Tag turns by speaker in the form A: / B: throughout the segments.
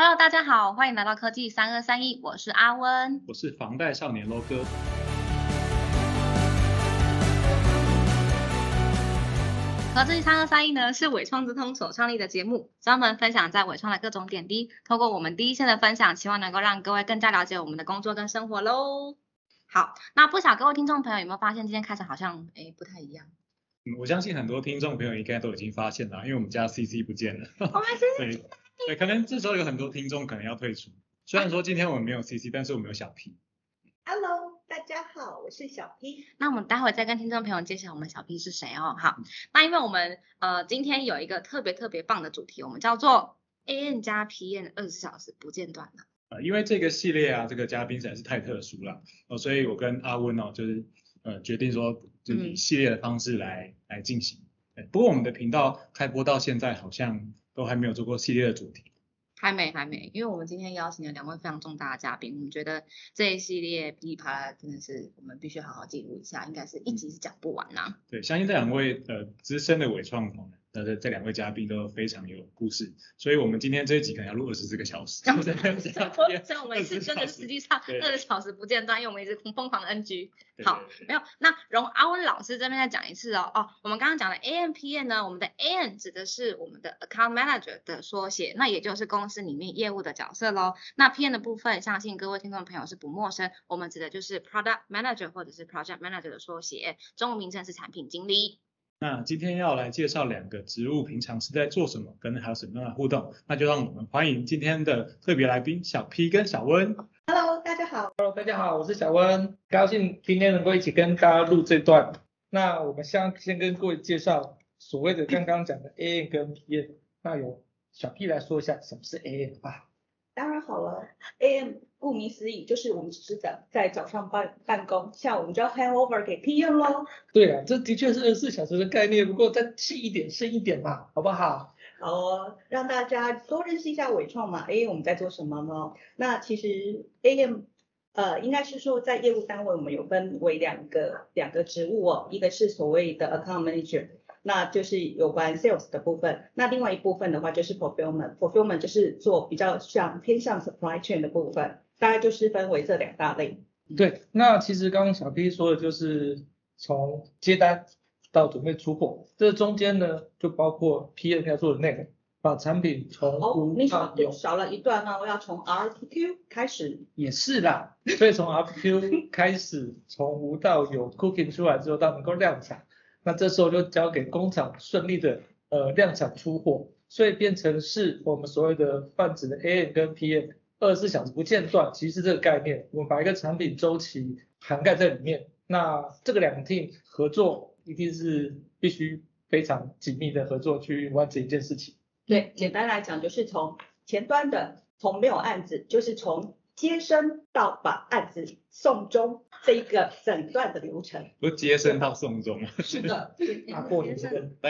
A: Hello，大家好，欢迎来到科技三二三一，我是阿温。
B: 我是房贷少年 LO 哥。
A: 科技三二三一呢是伟创之通所创立的节目，专门分享在伟创的各种点滴。透过我们第一线的分享，希望能够让各位更加了解我们的工作跟生活喽。好，那不晓各位听众朋友有没有发现今天开始好像诶不太一样？
B: 嗯我相信很多听众朋友应该都已经发现了，因为我们家 CC 不见了。
A: 我们是
B: 对对，可能这时候有很多听众可能要退出。虽然说今天我们没有 CC，但是我们有小 P。
C: Hello，大家好，我是小 P。
A: 那我们待会再跟听众朋友介绍我们小 P 是谁哦。好，那因为我们呃今天有一个特别特别棒的主题，我们叫做 AN 加 PN 二十四小时不间断的。
B: 呃，因为这个系列啊，这个嘉宾实在是太特殊了，哦，所以我跟阿温哦，就是呃决定说，就是以
A: 嗯
B: 系列的方式来、来进行。对不过我们的频道开播到现在，好像都还没有做过系列的主题。
A: 还没，还没，因为我们今天邀请了两位非常重大的嘉宾，我们觉得这一系列噼里啪啦真的是我们必须好好记录一下，应该是一集是讲不完呐、
B: 对，相信这两位呃资深的伪创呃这这两位嘉宾都非常有故事，所以我们今天这一集可能要录二十四个小时。
A: 所以我们是真的实际上
B: 对
A: 二十小时不间断，因为我们一直疯狂的 NG。好没有，那容阿温老师这边再讲一次哦。哦，我们刚刚讲的 AMPN 呢，我们的 AN 指的是我们的 Account Manager 的缩写，那也就是公司里面业务的角色喽。那 PN 的部分，相信各位听众朋友是不陌生，我们指的就是 Product Manager 或者是 Project Manager 的缩写，中文名称是产品经理。
B: 那今天要来介绍两个植物平常是在做什么，跟还有什么样的互动，那就让我们欢迎今天的特别来宾小 P 跟小温。
C: Hello，大家好。
D: Hello，大家好，我是小温，高兴今天能够一起跟大家录这段。那我们先先跟各位介绍所谓的刚刚讲的 A N 跟 P N，那由小 P 来说一下什么是 A N 吧。
C: 当然好了，AM 顾名思义就是我们只是在在早上办办公，下午我们就要 hand over 给 PM 喽。
D: 对啊，这的确是二十四小时的概念，不过再细一点、深一点嘛，好不好？
C: 好哦，让大家多认识一下伟创嘛。AM 我们在做什么呢？那其实 AM 呃，应该是说在业务单位我们有分为两个两个职务哦，一个是所谓的 account manager。那就是有关 sales 的部分，那另外一部分的话就是 fulfillment，fulfillment 就是做比较像偏向 supply chain 的部分，大概就是分为这两大类。
D: 对，那其实刚刚小 P 说的就是从接单到准备出货，这中间呢就包括 PM 要做的内容，把产品从
C: 哦，
D: 无
C: 你少
D: 到有。
C: 少了一段呢，我要从 RPQ 开始。
D: 也是啦，所以从 RPQ 开始，从无到有 cooking 出来之后，到能够量产，那这时候就交给工厂顺利的呃量产出货，所以变成是我们所谓的泛指的 AM 跟 PM 二十四小时不间断，其实这个概念，我们把一个产品周期涵盖在里面，那这个两个 team 合作一定是必须非常紧密的合作去完成一件事情。
C: 对，简单来讲就是从前端的，从没有案子，就是从接生到把案子送终 这一个诊断的流程。
B: 不是接生到送终，
C: 是的，
D: 大过年的，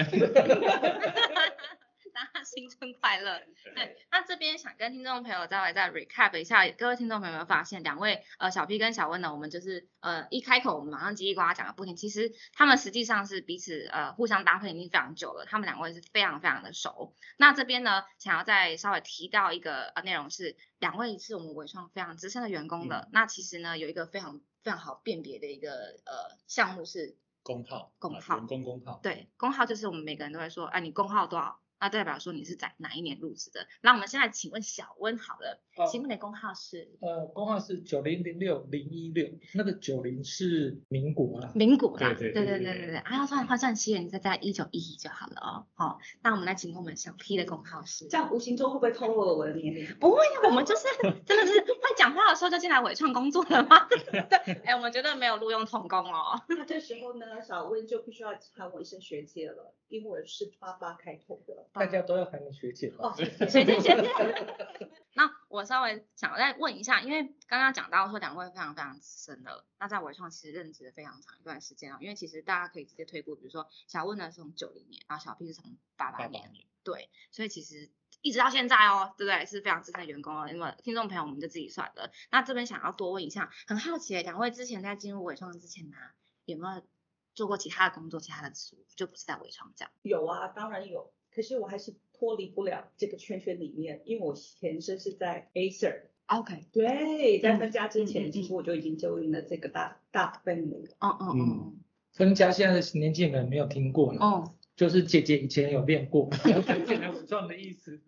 A: 大家新春快乐！对，那这边想跟听众朋友再来再 recap 一下，各位听众朋友有没有发现，两位呃小 P 跟小温呢，我们就是呃一开口我们马上叽里呱啦讲个不停，其实他们实际上是彼此呃互相搭配已经非常久了，他们两位是非常非常的熟。那这边呢，想要再稍微提到一个呃内容是，两位是我们伟创非常资深的员工的，那其实呢有一个非常非常好辨别的一个呃项目是
B: 工号，啊
A: 工号
B: 员工工号。
A: 对，工号就是我们每个人都会说，哎，你工号多少？那代表说你是在哪一年入职的。那我们现在请问小温好了，请问你的工号是？
D: 呃，工号是九零零六零一六，那个九零是民国啦。
A: 民国啦，对
B: 对对对对对。
A: 啊，要算的话算期，你再在一九一一就好了哦。好，那我们来请问我们小 P 的工号是？
C: 这样无形中会不会透露了我的年龄？
A: 不会呀，我们就是 真的是会讲话的时候就进来伪创工作了吗？对，哎，我们绝对没有录用童工哦。
C: 那这时候呢，小温就必须要喊我一声学姐了，因为我是八八开头的。
D: 大家都要喊你学姐吧。
C: 哦，
A: 学姐学姐。那我稍微想再问一下，因为刚刚讲到说两位非常非常资深的，那在伟创其实任职了非常长一段时间啊。因为其实大家可以直接推估，比如说小问呢是从九零年，然后小 P 是从八八年，对，所以其实一直到现在哦，对不对？是非常资深的员工哦。那么听众朋友我们就自己算了。那这边想要多问一下，很好奇，两位之前在进入伟创之前呢、有没有做过其他的工作、其他的职务，就不是在伟创这样？
C: 有啊，当然有。可是我还是脱离不了这个圈圈里面，因为我前身是在
A: Acer，OK，
C: 对，在
A: 嗯
C: 分家之前，其实我就已经就应了这个大大分了。
A: 嗯嗯嗯
D: 分家现在的年轻人没有听过了，
A: 嗯，
D: 就是姐姐以前有练过，进来伪装的意思。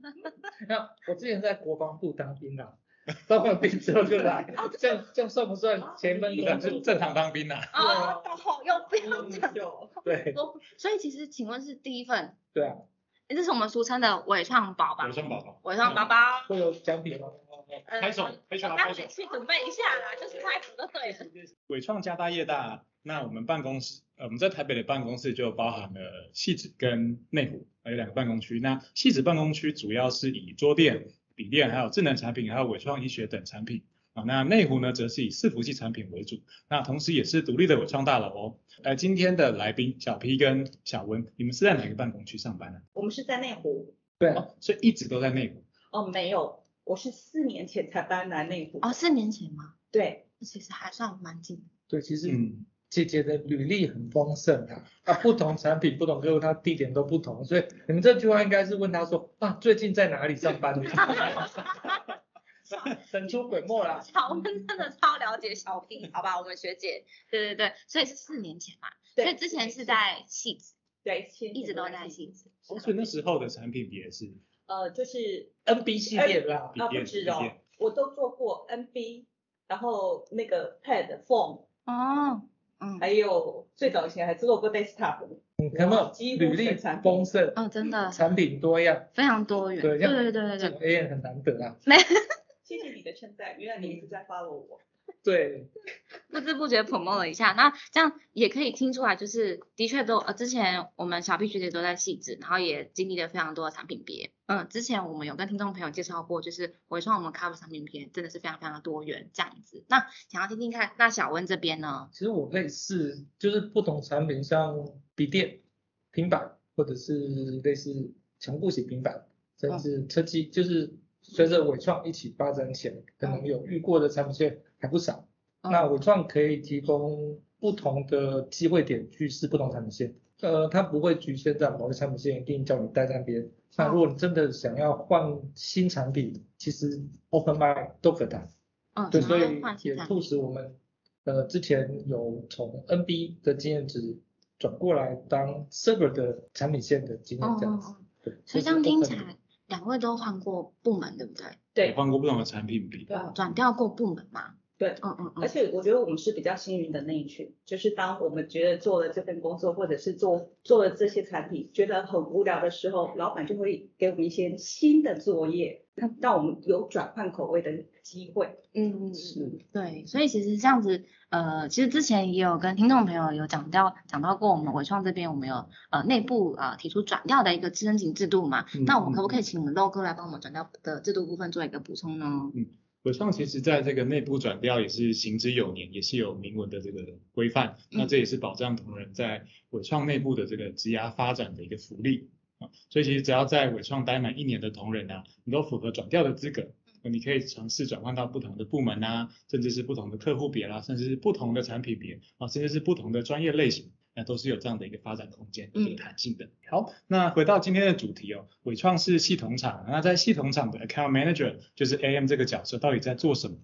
D: 那我之前在国防部当兵啊，当完兵之后就来，这样这样算不算前分
B: 正
D: 工？
B: 正正常当兵啊，
A: 哦，好，又不要讲。
C: 有
D: 对
A: 所以其实请问是第一份，
D: 对啊，
A: 诶这是我们俗称的伪创宝吧？
B: 伪创宝宝，
A: 伪创宝宝。
D: 会有奖品吗？
A: 呃
B: 拍手拍手
A: 我
B: 拍手
A: 去准备一下啦，就是开始就对了。
B: 伟创家大业大，那我们办公室，呃，我们在台北的办公室就包含了戏子跟内湖，还有两个办公区。那戏子办公区主要是以桌垫、笔垫，还有智能产品，还有伟创医学等产品。啊，那内湖呢，则是以伺服器产品为主，那同时也是独立的伟创大楼哦。呃，今天的来宾小 P 跟小温，你们是在哪个办公区上班呢？
C: 我们是在内湖。
D: 对，
B: 哦，所以一直都在内湖。
C: 哦，没有，我是四年前才搬来内湖。
A: 哦，四年前吗？
C: 对，
A: 其实还算蛮近的。
D: 对，其实
B: 嗯，
D: 姐姐的履历很丰盛啊，啊，不同产品、不同客户，它地点都不同，所以你们这句话应该是问她说啊，最近在哪里上班？神出鬼没啦。
A: 小温真的超了解小 P，好吧，我们学姐，对对对，所以是四年前嘛，
C: 对
A: 所以之前是在戏子，
C: 对，
A: 一直都在戏子。
B: 哦所以那时候的产品也是
C: 呃，就是
D: NB 系列啦，
C: 啊，不止哦
B: 笔电，
C: 我都做过 NB，然后那个 Pad、Phone，
A: 哦，嗯，
C: 还有最早以前还做过 Desktop，
D: 你看到
C: 几乎
D: 履历丰盛，
A: 哦，真的。
D: 产品多样，
A: 非常多元。
D: 对
A: 对对对对对。
D: 这种 A 很难得啊。
C: 谢谢你的称赞，原来你一直在 follow 我。
D: 对，
A: 不知不觉 promote 了一下，那这样也可以听出来，就是的确都呃，之前我们小 P 学姐都在细致，然后也经历了非常多的产品别。嗯，之前我们有跟听众朋友介绍过，就是回创我们 cover 产品别真的是非常非常的多元这样子。那想要听听看，那小温这边呢？
D: 其实我类似就是不同产品，像笔电、平板，或者是类似强固型平板，甚至车机，就是随着伟创一起发展起来，可能有遇过的产品线还不少。
A: 嗯
D: 那伟创可以提供不同的机会点去试不同产品线，呃，它不会局限在某个产品线一定叫你待在那边。那如果你真的想要换新产品，其实 Open Mind 都可谈。
A: 嗯，
D: 对，所以也。促使我们呃之前有从 NB 的经验值转过来当 Server 的产品线的经验这样子。
A: 哦哦哦
D: 对，
A: 所以这样听起来，两位都换过部门，对不对？
C: 对
B: 换过不同的产品比。
C: 对啊
A: 转调过部门嘛？
C: 对，
A: 嗯嗯嗯。
C: 而且我觉得我们是比较幸运的那一群，就是当我们觉得做了这份工作，或者是做做了这些产品，觉得很无聊的时候，老板就会给我们一些新的作业，让我们有转换口味的机会。
A: 嗯对，所以其实这样子，呃，其实之前也有跟听众朋友有讲到讲到过，我们伟创这边我们有呃内部呃提出转调的一个申请制度嘛，
B: 嗯
A: 那我们可不
B: 嗯
A: 可以请我们 LO 哥来帮我们转调的制度部分做一个补充呢？
B: 伟创其实在这个内部转调也是行之有年，也是有明文的这个规范。那这也是保障同仁在伟创内部的这个职涯发展的一个福利啊。所以其实只要在伟创待满一年的同仁啊，你都符合转调的资格，你可以尝试转换到不同的部门啊，甚至是不同的客户别啦、甚至是不同的产品别啊，甚至是不同的专业类型。那都是有这样的一个发展空间，有这个弹性的。好，那回到今天的主题哦，伟创是系统厂，那在系统厂的 account manager 就是 AM 这个角色到底在做什么？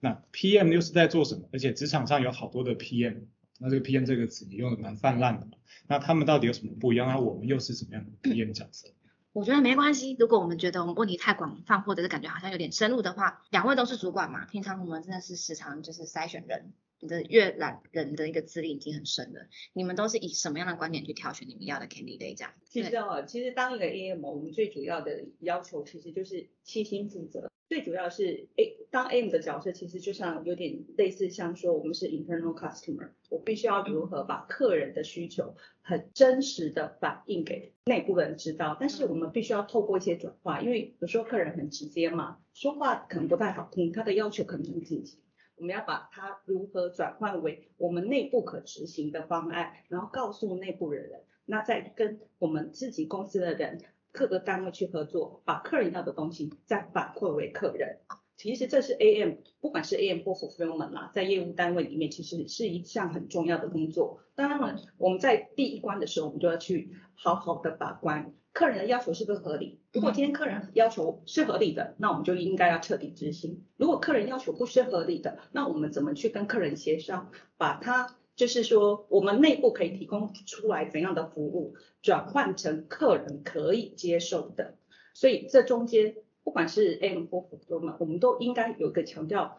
B: 那 PM 又是在做什么？而且职场上有好多的 PM，那这个 PM 这个词也用的蛮泛滥的嘛。那他们到底有什么不一样？那我们又是什么样的 PM 角色？
A: 我觉得没关系，如果我们觉得我们问题太广泛，或者是感觉好像有点深入的话，两位都是主管嘛，平常我们真的是时常就是筛选人，你的阅览人的一个资历已经很深了，你们都是以什么样的观点去挑选你们要的 candidate 这样？
C: 其实哦，其实当一个 AM，我们最主要的要求其实就是细心负责。最主要是 A 当 AM 的角色，其实就像有点类似像说我们是 internal customer，我必须要如何把客人的需求很真实的反映给内部人知道。但是我们必须要透过一些转化，因为有时候客人很直接嘛，说话可能不太好听，他的要求可能很紧急。我们要把它如何转换为我们内部可执行的方案，然后告诉内部的人，那再跟我们自己公司的人、各个单位去合作，把客人要的东西再反馈为客人。其实这是 AM，不管是 AM 或 fulfillment 啦，在业务单位里面，其实是一项很重要的工作。当然了，我们在第一关的时候，我们就要去好好的把关，客人的要求是不是合理？如果今天客人要求是合理的，那我们就应该要彻底执行。如果客人要求不是合理的，那我们怎么去跟客人协商，把它就是说我们内部可以提供出来怎样的服务，转换成客人可以接受的。所以这中间不管是 AM 或 f u 们，我们都应该有一个强调。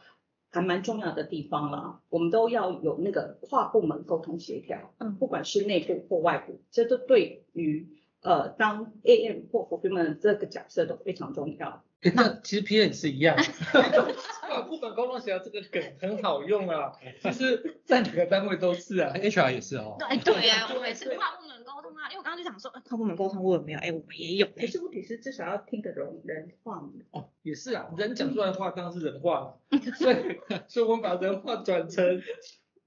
C: 还蛮重要的地方了，我们都要有那个跨部门沟通协调，嗯，不管是内部或外部，这都对于呃当 AM 或 fulfillment 这个角色都非常重要。
D: 那其实 PM 是一样，跨部门沟通协调这个梗很好用啊，其实在哪个单位都是啊
B: ，HR 也是哦。
A: 对对呀，我每次跨部门沟通啊，因为我刚刚就想说，跨部门沟通我有没有？哎，我们也有。
C: 可是问题是至少要听得懂人话嘛。
D: 哦，也是啊，人讲出来的话当然是人话，所以所以我们把人话转成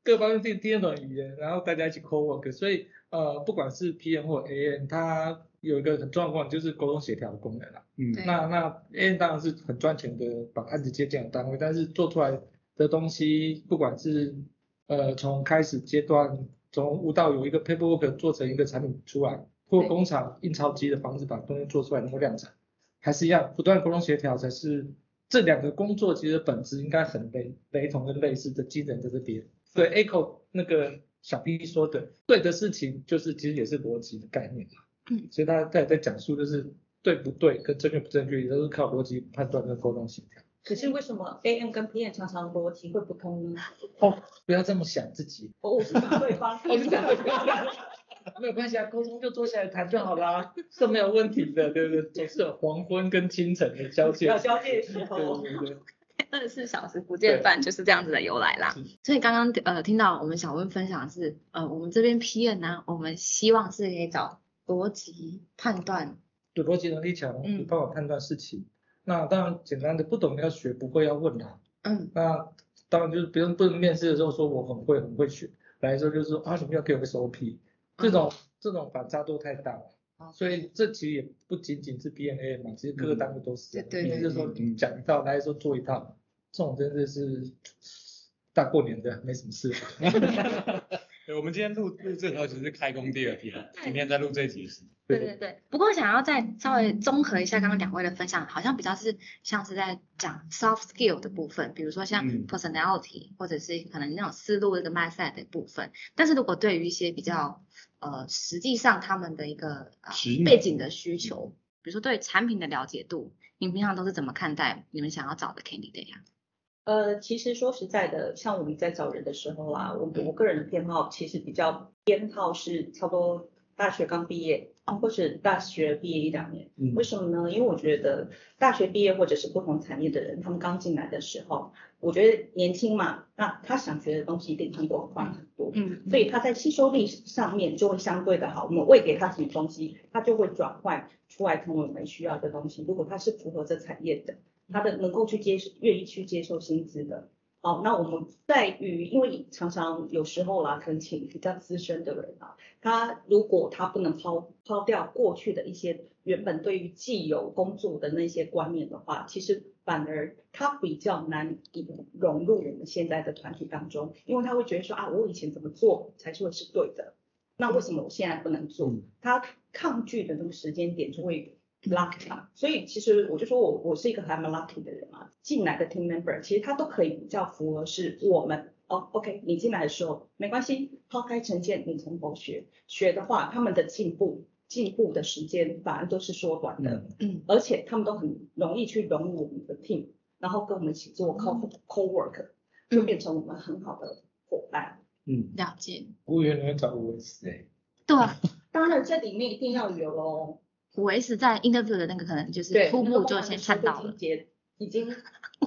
D: 各方面听听得懂语言，然后大家一起 co work，所以呃不管是 PM 或 AN，它有一个很重要的功能就是沟通协调的功能啦。嗯，那那 AN 当然是很赚钱的把案子接进的单位，但是做出来的东西，不管是呃从开始阶段，从无到有一个 paperwork 做成一个产品出来，或工厂印钞机的方式把东西做出来能够量产，还是一样不断沟通协调才是这两个工作其实本质应该很雷雷同跟类似的技能在这边。对 Echo 那个小 B 说的对的事情，就是其实也是逻辑的概念嘛。嗯，所以他在在讲述就是对不对跟正确不正确，也都是靠逻辑判断跟沟通协调。
C: 可是为什么 AM 跟 PM 常常逻辑会不通呢？
D: 哦，不要这么想自己。
C: 哦，我是对方。
D: 我是对方。没有关系啊，沟通就坐下来谈就好啦，是没有问题的，对不对？总是有黄昏跟清晨的交界。
C: 要交界时候。
D: 对对对。
A: 二十四小时不见饭就是这样子的由来啦。所以刚刚呃听到我们小温分享是呃我们这边 PM 呢，我们希望是可以找。逻辑判断，
D: 有逻辑能力强，有办法判断事情。那当然简单的不懂要学，不会要问他。嗯。那当然就是别人不能面试的时候说我很会很会学，来的时候就是说啊你们要给我个 SOP，这种这种反差都太大了。所以这其实也不仅仅是 BNA 嘛，其实各个单位都是。
A: 对对。
D: 就是说讲一套，来的时候做一套，这种真的是大过年的没什么事。
B: 我们今天录录这条只是开工第二天，今天在录这集是。
A: 对对对，不过想要再稍微综合一下刚刚两位的分享，好像比较是像是在讲 soft skill 的部分，比如说像 personality 或者是可能那种思路这个 mindset 的部分。但是如果对于一些比较呃实际上他们的一个背景的需求，比如说对产品的了解度，你们平常都是怎么看待你们想要找的 candidate 呀？
C: 呃，其实说实在的，像我们在找人的时候啊，我我个人的偏好其实比较偏好是差不多大学刚毕业，或是大学毕业一两年。为什么呢？因为我觉得大学毕业或者是不同产业的人，他们刚进来的时候，我觉得年轻嘛，那他想学的东西一定很多，很多。嗯。所以他在吸收力上面就会相对的好。我们喂给他什么东西，他就会转换出来成为我们需要的东西。如果他是符合这产业的。他的能够去接受，愿意去接受薪资的，好，那我们在于，因为常常有时候啦，可能请比较资深的人啊，他如果他不能抛抛掉过去的一些原本对于既有工作的那些观念的话，其实反而他比较难以融入我们现在的团体当中，因为他会觉得说啊，我以前怎么做才是会是对的，那为什么我现在不能做？他抗拒的那个时间点就会。Lucky 嘛，所以其实我就说我我是一个还蛮 lucky 的人嘛，进来的 team member 其实他都可以比较符合是我们。哦，OK，你进来的时候没关系，抛开成见，你从头学。学的话，他们的进步进步的时间反而都是缩短的，嗯，而且他们都很容易去融入我们的 team，然后跟我们一起做 co co work，就变成我们很好的伙伴，
A: 嗯，了解。
D: 服务员能找我是哎，
A: 对，
C: 当然这里面一定要有哦。
A: 五 S 在 interview 的那个可能就是初步就先看到了，
C: 已经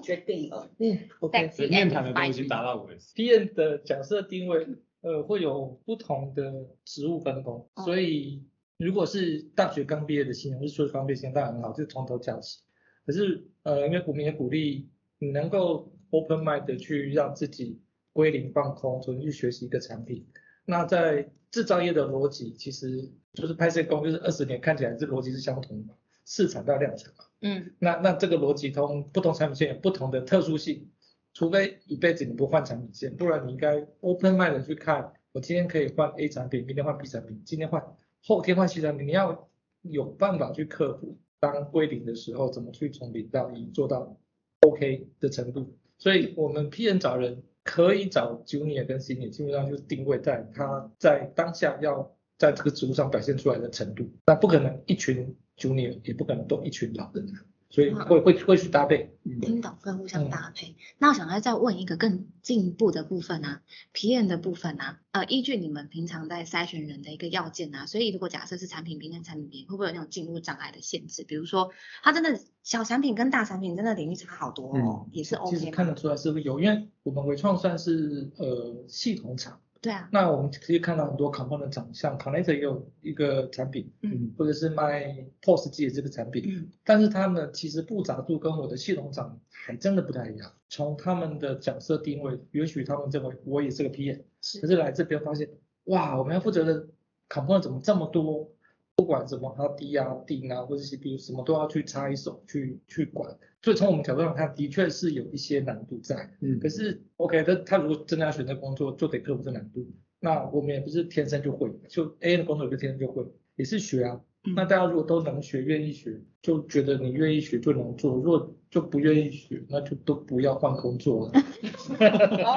C: 决定了。
D: 嗯，OK，
B: 面谈的都已经达到五 S。
D: PM 的角色定位，呃，会有不同的职务分工，所以如果是大学刚毕业的新人，或是硕士刚毕业新人，当然很好，就从头教起。可是，呃，因为股民也鼓励你能够 open mind 的去让自己归零放空，重新去学习一个产品。那在制造业的逻辑其实就是拍摄工，就是二十年看起来这逻辑是相同的，市场到量产嘛。嗯。那那这个逻辑通不同产品线有不同的特殊性，除非一辈子你不换产品线，不然你应该 open mind 的去看，我今天可以换 A 产品，明天换 B 产品，今天换，后天换 C 产品，你要有办法去克服当归零的时候，怎么去从零到一做到 OK 的程度。所以我们 P N 找人可以找 Junior 跟 Senior，基本上就是定位在他在当下要在这个职务上表现出来的程度。那不可能一群 Junior，也不可能都一群老人，所以会会会去搭配。
A: 听懂会互相搭配。那我想要再问一个更进一步的部分啊，PM 的部分啊，呃，依据你们平常在筛选人的一个要件啊，所以如果假设是产品编跟产品编，会不会有那种进入障碍的限制？比如说，它真的小产品跟大产品真的领域差好多哦，也是 OK
D: 其实看得出来是会有，因为我们微创算是呃系统厂。
A: 对啊，
D: 那我们可以看到很多 component 长相 Connector 也有一个产品，
A: 嗯，
D: 或者是卖 POS 机的这个产品，
A: 嗯，
D: 但是他们其实复杂度跟我的系统长还真的不太一样。从他们的角色定位，也许他们认为我也是个 PM，
A: 是
D: 可是来这边发现，哇，我们要负责的 component 怎么这么多？不管什么，它低啊、定啊，或者 CPU 什么都要去插一手去去管，所以从我们角度上看，的确是有一些难度在。
B: 嗯
D: 可是 OK，他他如果真的要选择工作，就得克服这难度。那我们也不是天生就会，就 A 的工作也不是天生就会，也是学啊。
A: 嗯
D: 那大家如果都能学，愿意学，就觉得你愿意学就能做；如果就不愿意学，那就都不要换工作了。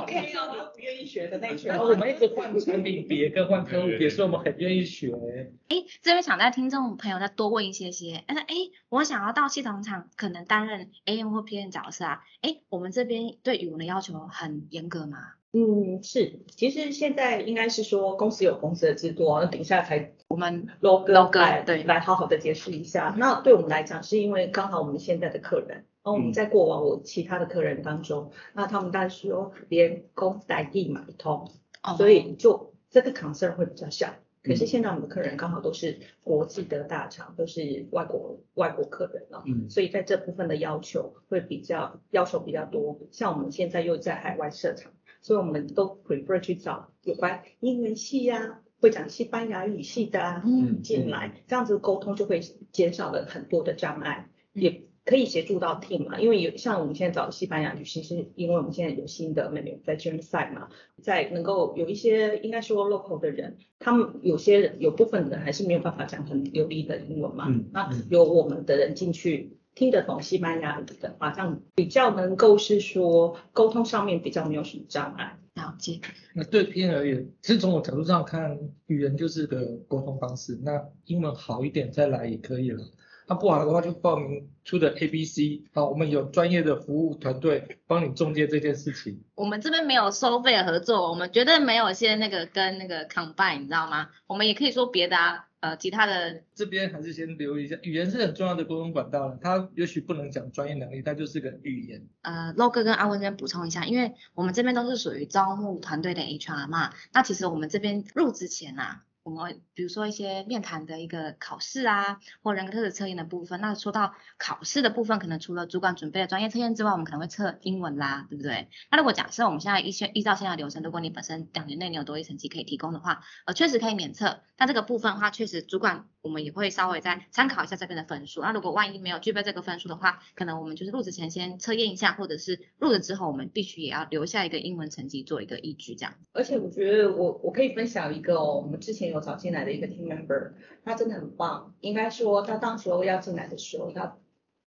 C: OK 哦，都不愿意学的那群
D: 我们一直换产品别跟换客户别，所以我们很愿意学。
A: 哎，这边想在听众朋友再多问一些些，但是哎，我想要到系统厂可能担任 AM 或 PM 角色啊，哎，我们这边对语文的要求很严格吗？
C: 嗯，是，其实现在应该是说公司有公司的制度哦，那等一下才
A: 我们
C: logo
A: logo，
C: 来
A: 对
C: 来好好的解释一下。那对我们来讲，是因为刚好我们现在的客人，然后我们在过往我其他的客人当中，那他们当时说连公代地买一通，
A: 哦
C: 所以就这个 concern 会比较小。可是现在我们的客人刚好都是国际的大厂，都是外国外国客人了，
B: 嗯
C: 所以在这部分的要求会比较要求比较多。像我们现在又在海外设厂，所以我们都 prefer 去找有关英文系呀、会讲西班牙语系的啊
A: 嗯
C: 进来，这样子沟通就会减少了很多的障碍，也可以协助到 team 嘛。因为有像我们现在找西班牙语系，是因为我们现在有新的 menu 在 g e r m side 嘛，在能够有一些应该说 local 的人，他们有些人有部分人还是没有办法讲很流利的英文嘛，
B: 嗯
C: 那有我们的人进去。听得懂西班牙语的话，这样比较能够是说沟通上面比较没有什么障碍。
A: 了解，
D: 那对 N 而言，其实从我角度上看，语言就是个沟通方式。那英文好一点再来也可以了。那不好的话就报名出的 A B C 好，我们有专业的服务团队帮你中介这件事情。
A: 我们这边没有收费的合作，我们绝对没有先那个跟那个 combine，你知道吗？我们也可以说别的啊，呃，其他的
D: 这边还是先留意一下，语言是很重要的沟通管道了。它也许不能讲专业能力，它就是个语言。
A: 呃，log 跟阿文这边补充一下，因为我们这边都是属于招募团队的 HR 嘛，那其实我们这边入职前啊，我们比如说一些面谈的一个考试啊，或人格特质测验的部分。那说到考试的部分，可能除了主管准备的专业测验之外，我们可能会测英文啦，对不对？那如果假设我们现在依现依照现在流程，如果你本身两年内你有多一成绩可以提供的话，呃，确实可以免测。但这个部分的话，确实主管我们也会稍微再参考一下这边的分数。那如果万一没有具备这个分数的话，可能我们就是入职前先测验一下，或者是入职之后我们必须也要留下一个英文成绩做一个依据，这样。
C: 而且我觉得我我可以分享一个哦，我们之前找进来的一个 team member，他真的很棒。应该说他当时候要进来的时候，他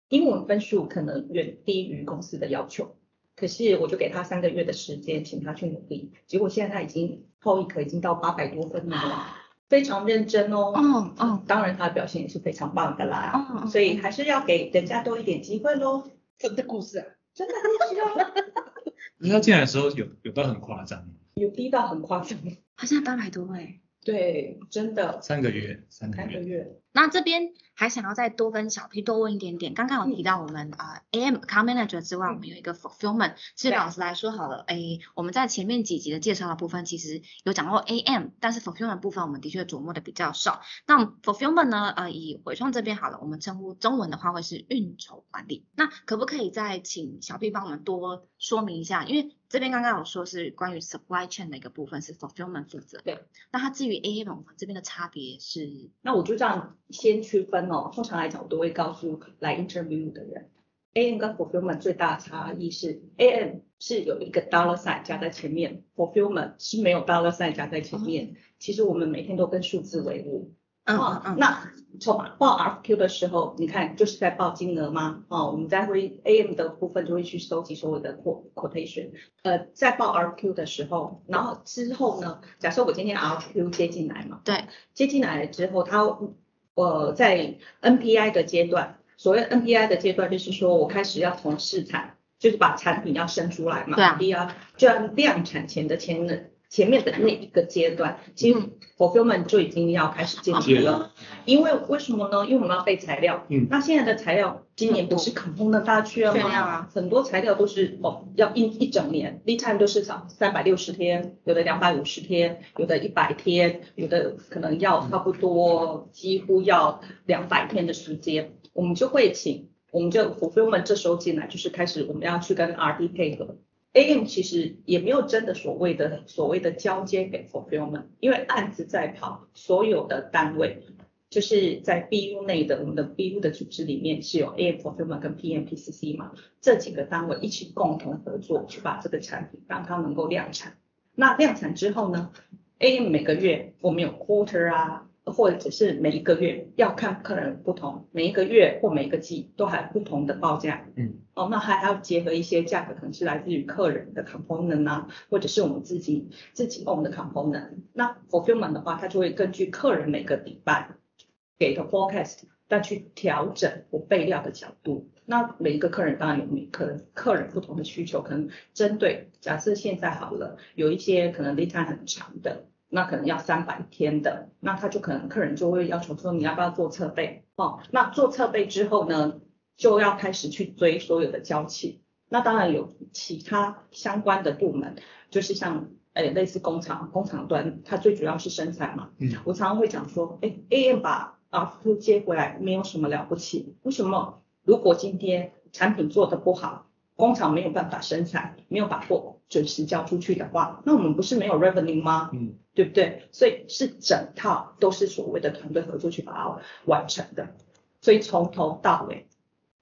C: 英文分数可能远低于公司的要求，可是我就给他三个月的时间，请他去努力。结果现在他已经后一科已经到八百多分了，非常认真哦。
A: 嗯嗯
C: 当然他的表现也是非常棒的啦，
A: 哦哦
C: 所以还是要给人家多一点机会喽。
D: 真的故事啊，
C: 真的很需要，
B: 可是他进来的时候有有到很夸张，
C: 有低到很夸张。
A: 好像八百多哎。
C: 对，真的
B: 三个月，三个
C: 三个
B: 月，
A: 那这边还想要再多跟小 P 多问一点点，刚刚有提到我们啊、呃 AM account manager 之外，我们有一个 fulfillment。其实老实来说好了，诶，我们在前面几集的介绍的部分，其实有讲过 AM，但是 fulfillment 部分我们的确琢磨的比较少。那 fulfillment 呢，呃，以伟创这边好了，我们称呼中文的话会是运筹管理。那可不可以再请小 P 帮我们多说明一下？因为这边刚刚有说是关于 supply chain 的一个部分是 fulfillment 负责。
C: 对。
A: 那它至于 AM 我们这边的差别是？
C: 那我就这样先区分哦。通常来讲，我都会告诉来 interview 的人，AM 跟 fulfillment 最大的差异是，AM 是有一个 dollar sign 加在前面，fulfillment 是没有 dollar sign 加在前面。其实我们每天都跟数字为伍，
A: 嗯
C: 哦
A: 嗯嗯，
C: 那从报 RFQ 的时候，你看就是在报金额吗？哦，我们在会 AM 的部分就会去收集所有的 quotation。呃，在报 RFQ 的时候，然后之后呢，假设我今天 RFQ 接进来嘛，
A: 对，
C: 接进来了之后，它呃在 NPI 的阶段，所谓 NPI 的阶段就是说我开始要从市场，就是把产品要生出来嘛，
A: 对啊
C: 第二就要量产前的前的前面的那一个阶段，其实
A: 嗯
C: fulfillment 就已经要开始进去了。因为为什么呢？因为我们要备材料。
B: 嗯
C: 那现在的材料今年不是 component 大缺
A: 缺料
C: 吗？
A: 啊
C: 很多材料都是哦要一一整年，lead time 都是三三百六十天，有的两百五十天，有的一百天，有的可能要差不多几乎要两百天的时间，我们就会请我们就 fulfillment 这时候进来，就是开始我们要去跟 RD 配合。AM 其实也没有真的所谓的所谓的交接给 fulfillment，因为案子在跑，所有的单位就是在 BU 内的我们的 BU 的组织里面是有 AM fulfillment 跟 PM PCC 嘛，这几个单位一起共同合作去把这个产品让它能够量产。那量产之后呢，AM 每个月我们有 quarter 啊，或者是每一个月要看客人不同，每一个月或每一个季都还不同的报价。
B: 嗯，
C: 哦，那还还要结合一些价格，可能是来自于客人的 component 啊，或者是我们自己自己 own 的 component。那 fulfillment 的话，它就会根据客人每个礼拜给的 forecast，再去调整我备料的角度。那每一个客人当然有每客人客人不同的需求，可能针对假设现在好了，有一些可能 lead time 很长的，那可能要三百天的，那他就可能客人就会要求说你要不要做测备哦？那做测备之后呢，就要开始去追所有的交期。那当然有其他相关的部门，就是像诶类似工厂工厂端，它最主要是生产嘛。
B: 嗯，
C: 我常常会讲说，哎，AM 把 R2 接回来没有什么了不起，为什么？如果今天产品做的不好，工厂没有办法生产，没有把货准时交出去的话，那我们不是没有 revenue 吗？
B: 嗯，
C: 对不对？所以是整套都是所谓的团队合作去把它完成的，所以从头到尾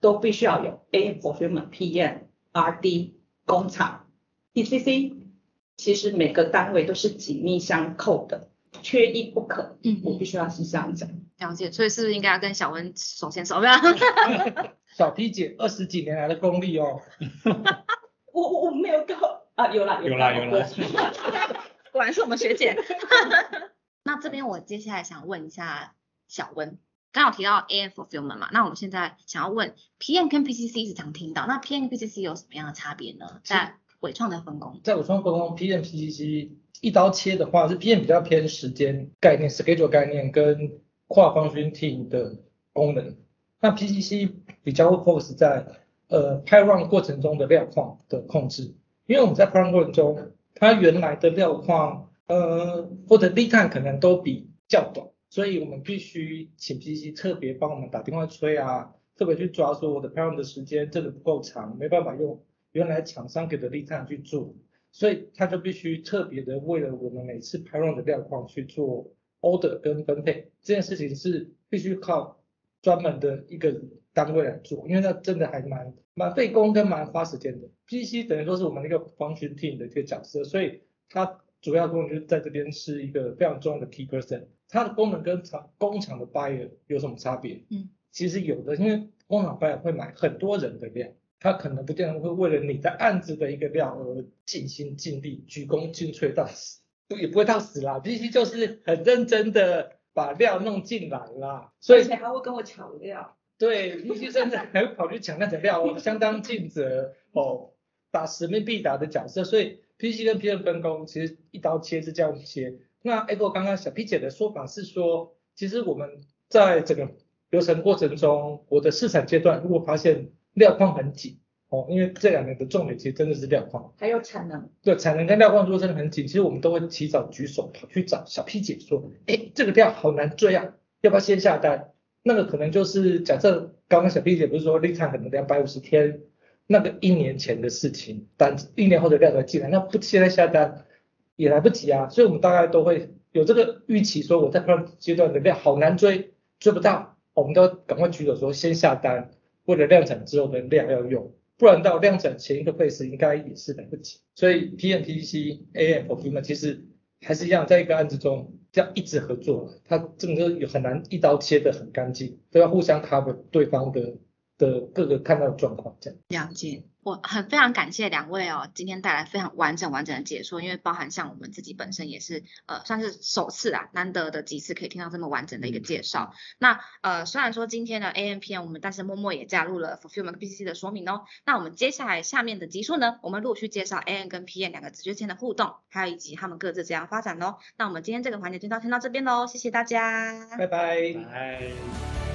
C: 都必须要有 AM fulfillment、PM、RD、工厂、PCC，其实每个单位都是紧密相扣的，缺一不可。
A: 嗯
C: 我必须要是这样讲。
A: 了解，所以是不是应该要跟小温手牵手？不要，
D: 小 P 姐二十几年来的功力哦，
C: 我我我没有告啊，有啦
B: 有啦有啦
A: 果然是我们学姐。那这边我接下来想问一下小温，刚好提到 A F fulfillment 嘛，那我们现在想要问 PM 跟 PCC 是常听到，那 PM 跟 PCC 有什么样的差别呢？在伟创的分工。
D: 在伟创分工 PM PCC 一刀切的话，是 PM 比较偏时间概念、schedule 概念跟跨 function team 的功能。那 PCC 比较会 focus 在呃拍 run 过程中的量况的控制，因为我们在拍 run 过程中，它原来的料况呃或者 lead time 可能都比较短，所以我们必须请 PC 特别帮我们打电话催啊，特别去抓说我的拍 run 的时间真的不够长，没办法用原来厂商给的 lead time 去做。所以他就必须特别的为了我们每次拍 run 的料况去做 order 跟分配，这件事情是必须靠专门的一个单位来做，因为那真的还蛮蛮费工跟蛮花时间的。PC 等于说是我们那个 function team 的一个角色，所以它主要功能就是在这边是一个非常重要的 key person。它的功能跟厂工厂的 buyer 有什么差别？
A: 嗯，
D: 其实有的，因为工厂 buyer 会买很多人的量。他可能不见得会为了你的案子的一个料而尽心尽力、鞠躬尽瘁到死，也不会到死啦。PC 就是很认真的把料弄进来啦，所以
C: 而且还会跟我抢料。
D: 对，必须真的还会跑去抢那种料哦，相当尽责哦，打使命必达的角色。所以 PC 跟 PM 分工其实一刀切是这样切。那 Echo 刚刚小 P 姐的说法是说，其实我们在整个流程过程中，我的市场阶段如果发现料况很紧哦，因为这两年的重点其实真的是料况。
C: 还有产能，
D: 对，产能跟料况如果真的很紧，其实我们都会提早举手跑去找小 P 姐说，哎，这个料好难追啊，要不要先下单？那个可能就是假设刚刚小 P 姐不是说立场可能两百五十天，那个一年前的事情，但一年后的量才进来，那不现在下单也来不及啊，所以我们大概都会有这个预期，说我在 p r 阶段的量好难追，追不到，我们都要赶快举手说先下单，为了量产之后的量要用。不然到量产前一个 phase 应该也是来不及。所以 PM、PCC、AM、fulfillment 其实还是一样，在一个案子中这样一直合作，他这个有很难一刀切的很干净，都要互相 cover 对方的的各个看到的状况这样。
A: 了解，我很非常感谢两位哦，今天带来非常完整完整的解说，因为包含像我们自己本身也是呃算是首次啊，难得的几次可以听到这么完整的一个介绍。那呃虽然说今天的 A M P M 我们但是默默也加入了 Fulfillment B C C 的说明哦。那我们接下来下面的集数呢，我们陆续介绍 A M 跟 P M 两个直觉间的互动，还有以及他们各自怎样发展哦。那我们今天这个环节就到先到这边喽，谢谢大家，
D: 拜拜。
B: 拜。